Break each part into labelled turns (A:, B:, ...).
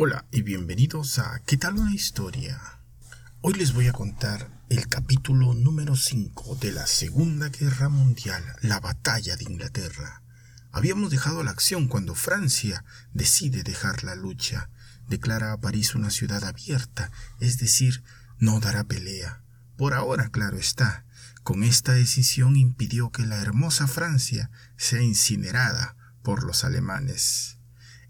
A: Hola y bienvenidos a ¿Qué tal una historia? Hoy les voy a contar el capítulo número 5 de la Segunda Guerra Mundial, la batalla de Inglaterra. Habíamos dejado la acción cuando Francia decide dejar la lucha, declara a París una ciudad abierta, es decir, no dará pelea. Por ahora, claro está, con esta decisión impidió que la hermosa Francia sea incinerada por los alemanes.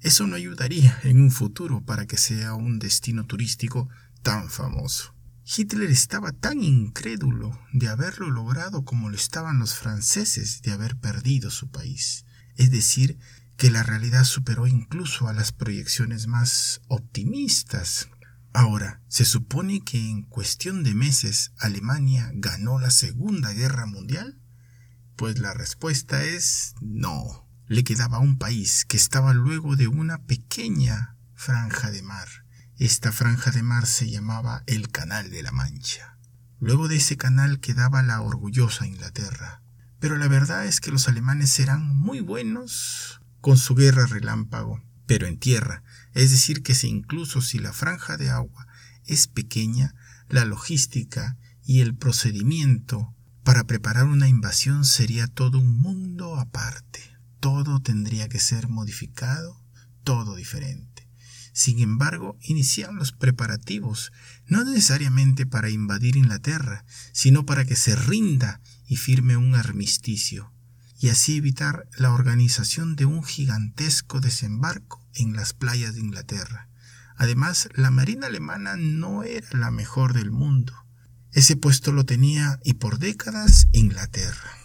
A: Eso no ayudaría en un futuro para que sea un destino turístico tan famoso. Hitler estaba tan incrédulo de haberlo logrado como lo estaban los franceses de haber perdido su país. Es decir, que la realidad superó incluso a las proyecciones más optimistas. Ahora, ¿se supone que en cuestión de meses Alemania ganó la Segunda Guerra Mundial? Pues la respuesta es no le quedaba un país que estaba luego de una pequeña franja de mar. Esta franja de mar se llamaba el Canal de la Mancha. Luego de ese canal quedaba la orgullosa Inglaterra. Pero la verdad es que los alemanes eran muy buenos con su guerra relámpago, pero en tierra, es decir, que si incluso si la franja de agua es pequeña, la logística y el procedimiento para preparar una invasión sería todo un mundo aparte todo tendría que ser modificado, todo diferente. Sin embargo, iniciaron los preparativos, no necesariamente para invadir Inglaterra, sino para que se rinda y firme un armisticio, y así evitar la organización de un gigantesco desembarco en las playas de Inglaterra. Además, la Marina alemana no era la mejor del mundo. Ese puesto lo tenía y por décadas Inglaterra.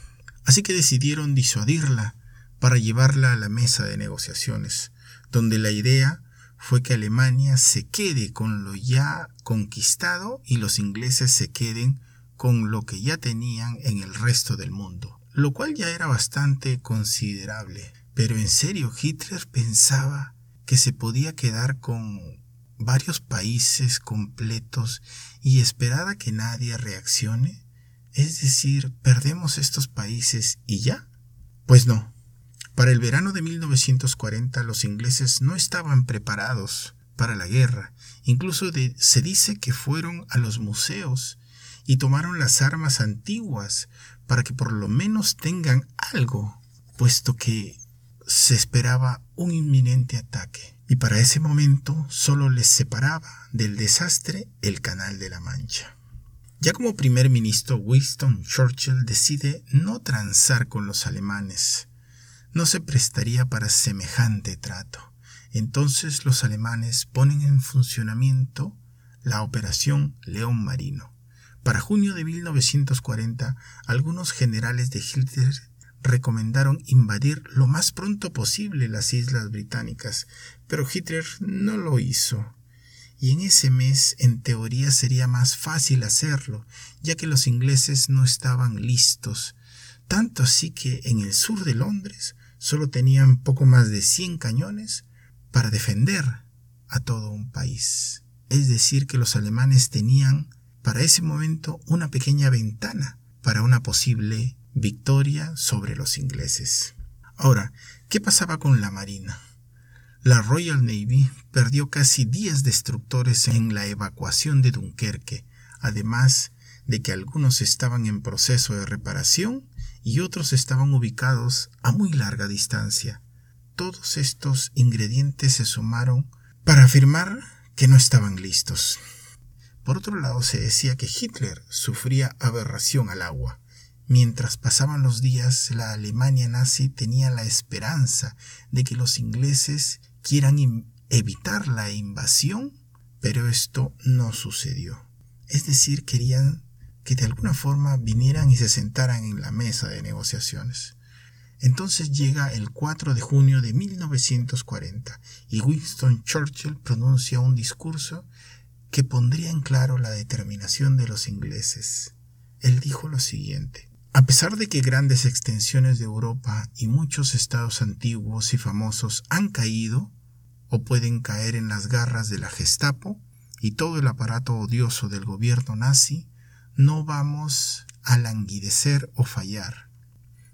A: Así que decidieron disuadirla para llevarla a la mesa de negociaciones, donde la idea fue que Alemania se quede con lo ya conquistado y los ingleses se queden con lo que ya tenían en el resto del mundo, lo cual ya era bastante considerable. Pero en serio, Hitler pensaba que se podía quedar con varios países completos y esperar a que nadie reaccione. Es decir, perdemos estos países y ya. Pues no, para el verano de 1940 los ingleses no estaban preparados para la guerra. Incluso se dice que fueron a los museos y tomaron las armas antiguas para que por lo menos tengan algo, puesto que se esperaba un inminente ataque. Y para ese momento solo les separaba del desastre el Canal de la Mancha. Ya como primer ministro, Winston Churchill decide no transar con los alemanes, no se prestaría para semejante trato. Entonces los alemanes ponen en funcionamiento la Operación León Marino. Para junio de 1940, algunos generales de Hitler recomendaron invadir lo más pronto posible las islas británicas, pero Hitler no lo hizo. Y en ese mes, en teoría, sería más fácil hacerlo, ya que los ingleses no estaban listos, tanto así que en el sur de Londres solo tenían poco más de 100 cañones para defender a todo un país. Es decir, que los alemanes tenían para ese momento una pequeña ventana para una posible victoria sobre los ingleses. Ahora, ¿qué pasaba con la Marina? La Royal Navy perdió casi 10 destructores en la evacuación de Dunkerque, además de que algunos estaban en proceso de reparación y otros estaban ubicados a muy larga distancia. Todos estos ingredientes se sumaron para afirmar que no estaban listos. Por otro lado, se decía que Hitler sufría aberración al agua. Mientras pasaban los días, la Alemania nazi tenía la esperanza de que los ingleses quieran evitar la invasión, pero esto no sucedió. Es decir, querían que de alguna forma vinieran y se sentaran en la mesa de negociaciones. Entonces llega el 4 de junio de 1940 y Winston Churchill pronuncia un discurso que pondría en claro la determinación de los ingleses. Él dijo lo siguiente. A pesar de que grandes extensiones de Europa y muchos estados antiguos y famosos han caído o pueden caer en las garras de la Gestapo y todo el aparato odioso del gobierno nazi, no vamos a languidecer o fallar.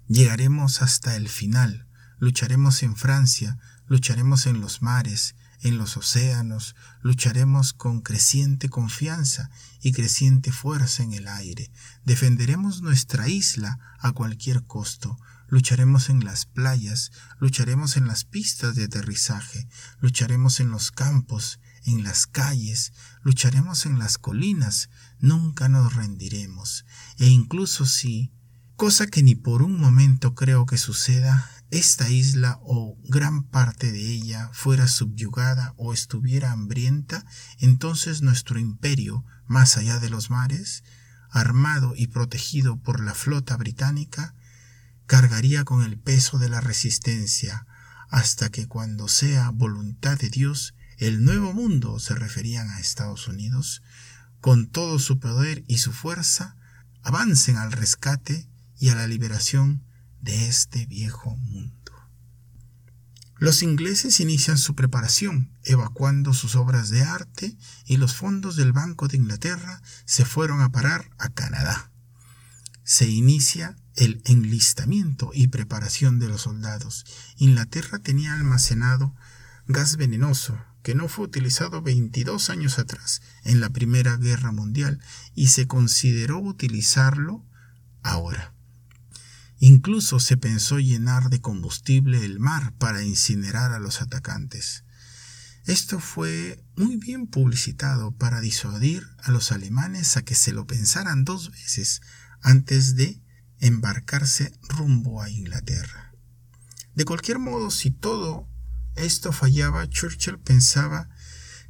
A: Llegaremos hasta el final, lucharemos en Francia, lucharemos en los mares, en los océanos, lucharemos con creciente confianza y creciente fuerza en el aire. Defenderemos nuestra isla a cualquier costo. Lucharemos en las playas, lucharemos en las pistas de aterrizaje, lucharemos en los campos, en las calles, lucharemos en las colinas, nunca nos rendiremos. E incluso si, cosa que ni por un momento creo que suceda, esta isla o gran parte de ella fuera subyugada o estuviera hambrienta, entonces nuestro imperio, más allá de los mares, armado y protegido por la flota británica, cargaría con el peso de la resistencia, hasta que cuando sea voluntad de Dios, el nuevo mundo, se referían a Estados Unidos, con todo su poder y su fuerza, avancen al rescate y a la liberación de este viejo mundo. Los ingleses inician su preparación, evacuando sus obras de arte y los fondos del Banco de Inglaterra se fueron a parar a Canadá. Se inicia el enlistamiento y preparación de los soldados. Inglaterra tenía almacenado gas venenoso que no fue utilizado 22 años atrás en la Primera Guerra Mundial y se consideró utilizarlo ahora. Incluso se pensó llenar de combustible el mar para incinerar a los atacantes. Esto fue muy bien publicitado para disuadir a los alemanes a que se lo pensaran dos veces antes de embarcarse rumbo a Inglaterra. De cualquier modo, si todo esto fallaba, Churchill pensaba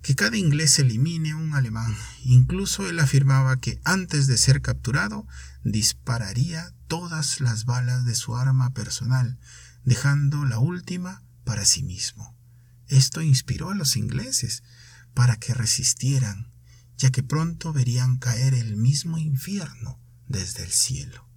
A: que cada inglés elimine un alemán. Incluso él afirmaba que antes de ser capturado dispararía todas las balas de su arma personal, dejando la última para sí mismo. Esto inspiró a los ingleses para que resistieran, ya que pronto verían caer el mismo infierno desde el cielo.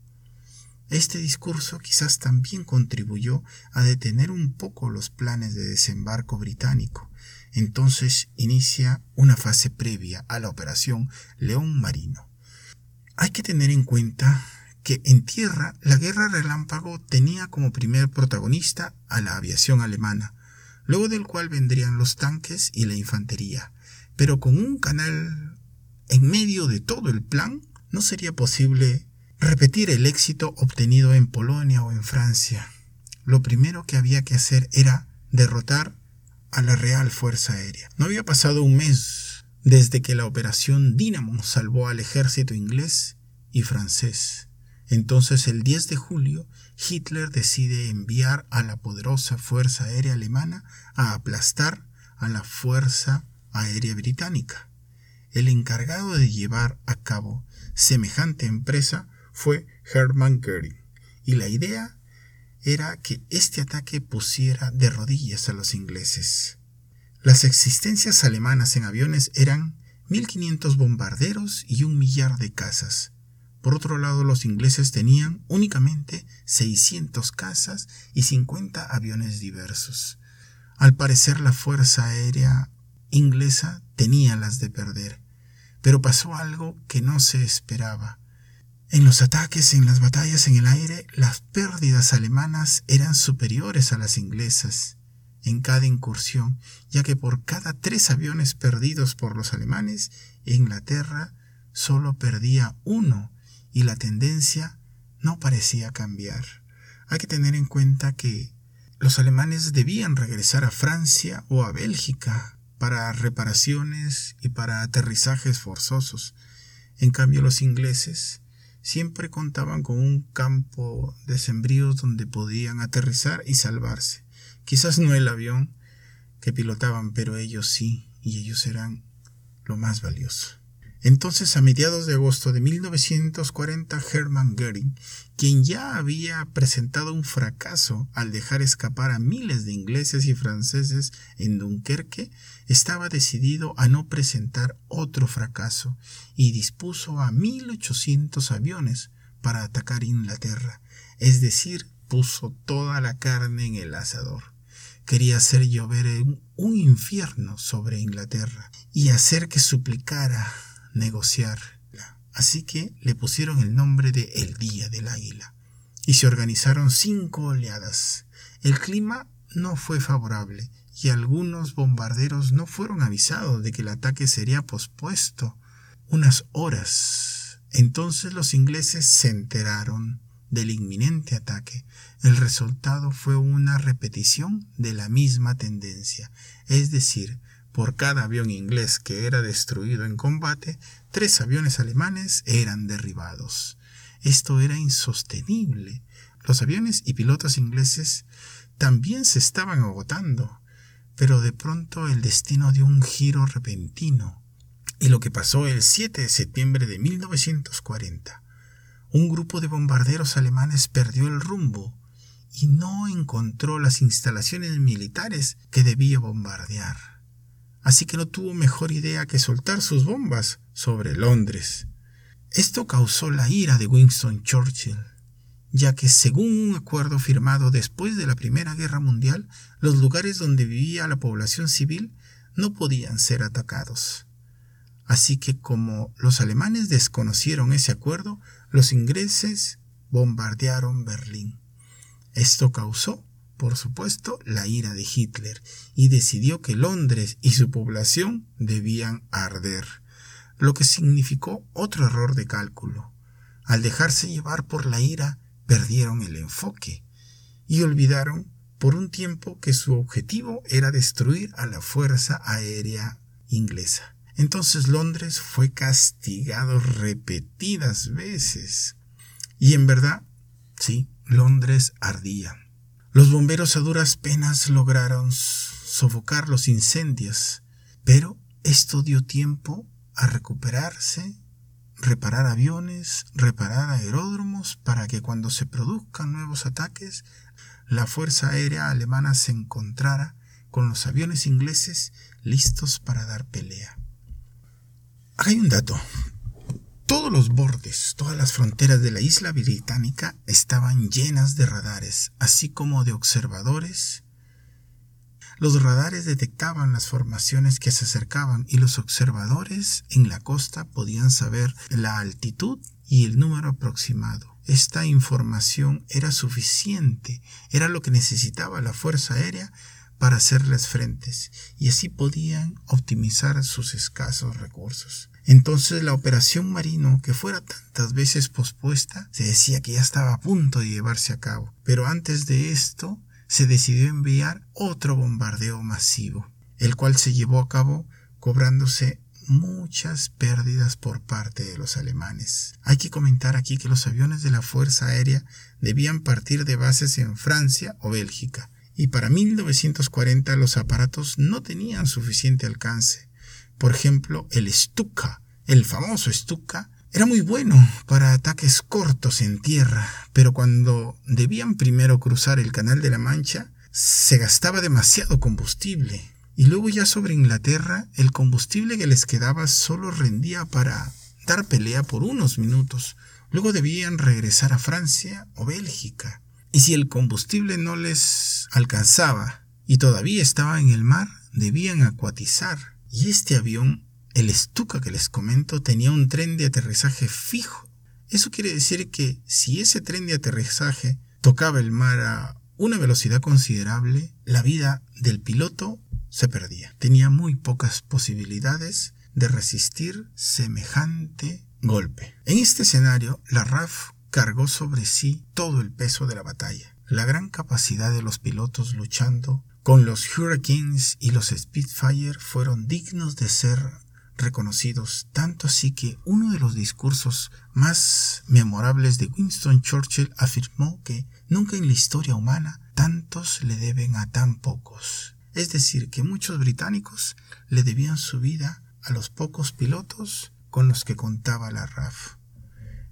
A: Este discurso quizás también contribuyó a detener un poco los planes de desembarco británico, entonces inicia una fase previa a la operación León Marino. Hay que tener en cuenta que en tierra la guerra relámpago tenía como primer protagonista a la aviación alemana, luego del cual vendrían los tanques y la infantería, pero con un canal en medio de todo el plan no sería posible repetir el éxito obtenido en Polonia o en Francia. Lo primero que había que hacer era derrotar a la Real Fuerza Aérea. No había pasado un mes desde que la operación Dynamo salvó al ejército inglés y francés. Entonces el 10 de julio Hitler decide enviar a la poderosa Fuerza Aérea Alemana a aplastar a la Fuerza Aérea Británica. El encargado de llevar a cabo semejante empresa fue Hermann Göring, y la idea era que este ataque pusiera de rodillas a los ingleses. Las existencias alemanas en aviones eran 1.500 bombarderos y un millar de cazas. Por otro lado, los ingleses tenían únicamente 600 cazas y 50 aviones diversos. Al parecer la Fuerza Aérea inglesa tenía las de perder, pero pasó algo que no se esperaba. En los ataques, en las batallas en el aire, las pérdidas alemanas eran superiores a las inglesas en cada incursión, ya que por cada tres aviones perdidos por los alemanes, Inglaterra solo perdía uno y la tendencia no parecía cambiar. Hay que tener en cuenta que los alemanes debían regresar a Francia o a Bélgica para reparaciones y para aterrizajes forzosos. En cambio los ingleses siempre contaban con un campo de sembríos donde podían aterrizar y salvarse. Quizás no el avión que pilotaban, pero ellos sí, y ellos eran lo más valioso. Entonces, a mediados de agosto de 1940, Hermann Göring, quien ya había presentado un fracaso al dejar escapar a miles de ingleses y franceses en Dunkerque, estaba decidido a no presentar otro fracaso y dispuso a 1800 aviones para atacar Inglaterra, es decir, puso toda la carne en el asador. Quería hacer llover un infierno sobre Inglaterra y hacer que suplicara negociar. Así que le pusieron el nombre de El Día del Águila y se organizaron cinco oleadas. El clima no fue favorable y algunos bombarderos no fueron avisados de que el ataque sería pospuesto unas horas. Entonces los ingleses se enteraron del inminente ataque. El resultado fue una repetición de la misma tendencia, es decir, por cada avión inglés que era destruido en combate, tres aviones alemanes eran derribados. Esto era insostenible. Los aviones y pilotos ingleses también se estaban agotando, pero de pronto el destino dio un giro repentino. Y lo que pasó el 7 de septiembre de 1940. Un grupo de bombarderos alemanes perdió el rumbo y no encontró las instalaciones militares que debía bombardear así que no tuvo mejor idea que soltar sus bombas sobre Londres. Esto causó la ira de Winston Churchill, ya que según un acuerdo firmado después de la Primera Guerra Mundial, los lugares donde vivía la población civil no podían ser atacados. Así que como los alemanes desconocieron ese acuerdo, los ingleses bombardearon Berlín. Esto causó por supuesto, la ira de Hitler y decidió que Londres y su población debían arder, lo que significó otro error de cálculo. Al dejarse llevar por la ira, perdieron el enfoque y olvidaron por un tiempo que su objetivo era destruir a la Fuerza Aérea inglesa. Entonces Londres fue castigado repetidas veces. Y en verdad, sí, Londres ardía. Los bomberos a duras penas lograron sofocar los incendios, pero esto dio tiempo a recuperarse, reparar aviones, reparar aeródromos para que cuando se produzcan nuevos ataques, la Fuerza Aérea Alemana se encontrara con los aviones ingleses listos para dar pelea. hay un dato. Todos los bordes, todas las fronteras de la isla británica estaban llenas de radares, así como de observadores. Los radares detectaban las formaciones que se acercaban y los observadores en la costa podían saber la altitud y el número aproximado. Esta información era suficiente, era lo que necesitaba la Fuerza Aérea para hacerles frentes, y así podían optimizar sus escasos recursos. Entonces la operación Marino, que fuera tantas veces pospuesta, se decía que ya estaba a punto de llevarse a cabo. Pero antes de esto, se decidió enviar otro bombardeo masivo, el cual se llevó a cabo cobrándose muchas pérdidas por parte de los alemanes. Hay que comentar aquí que los aviones de la Fuerza Aérea debían partir de bases en Francia o Bélgica, y para 1940 los aparatos no tenían suficiente alcance por ejemplo, el Stuka, el famoso Stuka, era muy bueno para ataques cortos en tierra, pero cuando debían primero cruzar el Canal de la Mancha, se gastaba demasiado combustible. Y luego ya sobre Inglaterra, el combustible que les quedaba solo rendía para dar pelea por unos minutos. Luego debían regresar a Francia o Bélgica. Y si el combustible no les alcanzaba y todavía estaba en el mar, debían acuatizar y este avión, el Stuka que les comento, tenía un tren de aterrizaje fijo. Eso quiere decir que si ese tren de aterrizaje tocaba el mar a una velocidad considerable, la vida del piloto se perdía. Tenía muy pocas posibilidades de resistir semejante golpe. En este escenario, la RAF cargó sobre sí todo el peso de la batalla. La gran capacidad de los pilotos luchando con los Hurricanes y los Spitfire fueron dignos de ser reconocidos, tanto así que uno de los discursos más memorables de Winston Churchill afirmó que nunca en la historia humana tantos le deben a tan pocos. Es decir, que muchos británicos le debían su vida a los pocos pilotos con los que contaba la RAF.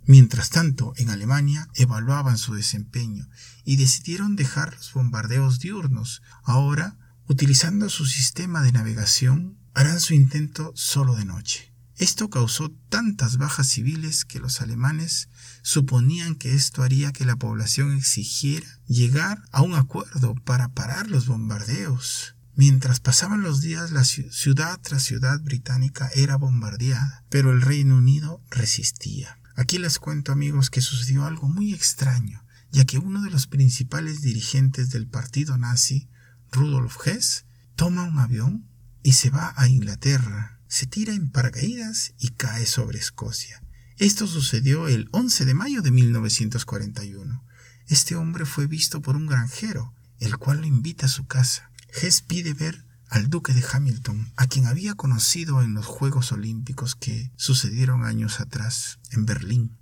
A: Mientras tanto, en Alemania evaluaban su desempeño y decidieron dejar los bombardeos diurnos. Ahora, utilizando su sistema de navegación, harán su intento solo de noche. Esto causó tantas bajas civiles que los alemanes suponían que esto haría que la población exigiera llegar a un acuerdo para parar los bombardeos. Mientras pasaban los días, la ciudad tras ciudad británica era bombardeada, pero el Reino Unido resistía. Aquí les cuento amigos que sucedió algo muy extraño, ya que uno de los principales dirigentes del partido nazi, Rudolf Hess, toma un avión y se va a Inglaterra. Se tira en paracaídas y cae sobre Escocia. Esto sucedió el 11 de mayo de 1941. Este hombre fue visto por un granjero, el cual lo invita a su casa. Hess pide ver al duque de Hamilton, a quien había conocido en los Juegos Olímpicos que sucedieron años atrás en Berlín.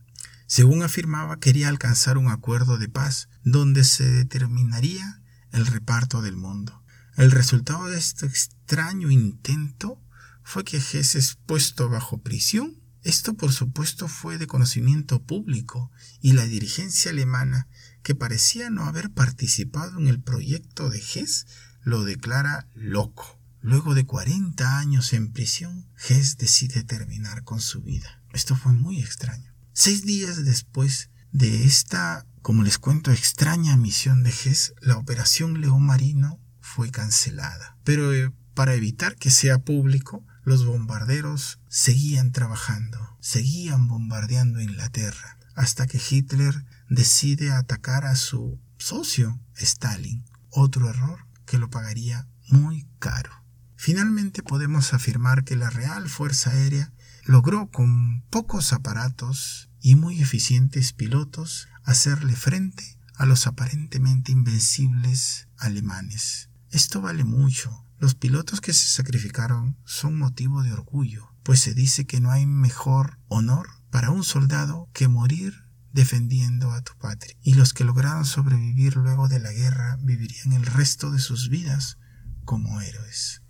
A: Según afirmaba, quería alcanzar un acuerdo de paz donde se determinaría el reparto del mundo. El resultado de este extraño intento fue que Hess es puesto bajo prisión. Esto por supuesto fue de conocimiento público y la dirigencia alemana, que parecía no haber participado en el proyecto de Hess, lo declara loco. Luego de 40 años en prisión, Hess decide terminar con su vida. Esto fue muy extraño. Seis días después de esta, como les cuento, extraña misión de Hess, la operación León Marino fue cancelada. Pero eh, para evitar que sea público, los bombarderos seguían trabajando, seguían bombardeando Inglaterra, hasta que Hitler decide atacar a su socio, Stalin. Otro error que lo pagaría muy caro. Finalmente podemos afirmar que la Real Fuerza Aérea logró con pocos aparatos y muy eficientes pilotos hacerle frente a los aparentemente invencibles alemanes. Esto vale mucho. Los pilotos que se sacrificaron son motivo de orgullo, pues se dice que no hay mejor honor para un soldado que morir defendiendo a tu patria. Y los que lograron sobrevivir luego de la guerra vivirían el resto de sus vidas como héroes.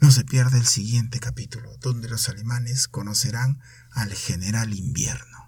A: No se pierda el siguiente capítulo, donde los alemanes conocerán al general invierno.